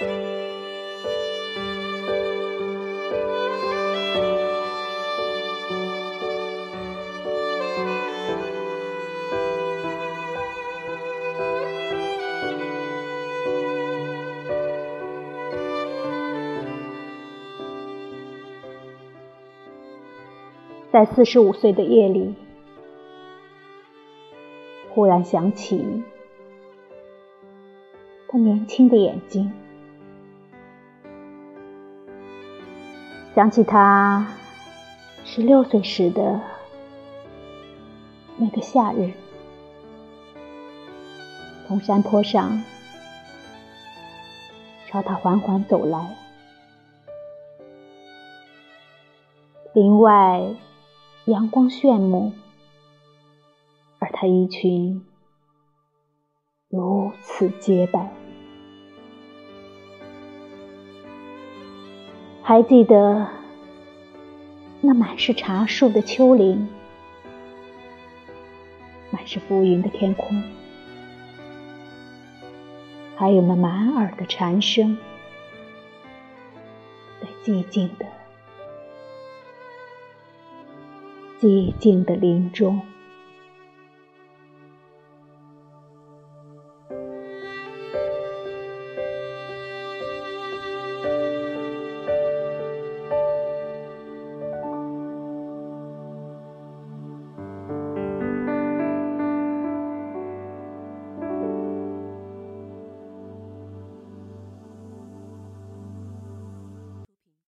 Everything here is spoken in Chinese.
在四十五岁的夜里，忽然想起他年轻的眼睛，想起他十六岁时的那个夏日，从山坡上朝他缓缓走来，林外。阳光炫目，而他衣裙如此洁白。还记得那满是茶树的丘陵，满是浮云的天空，还有那满耳的蝉声，在寂静的。寂静的林中。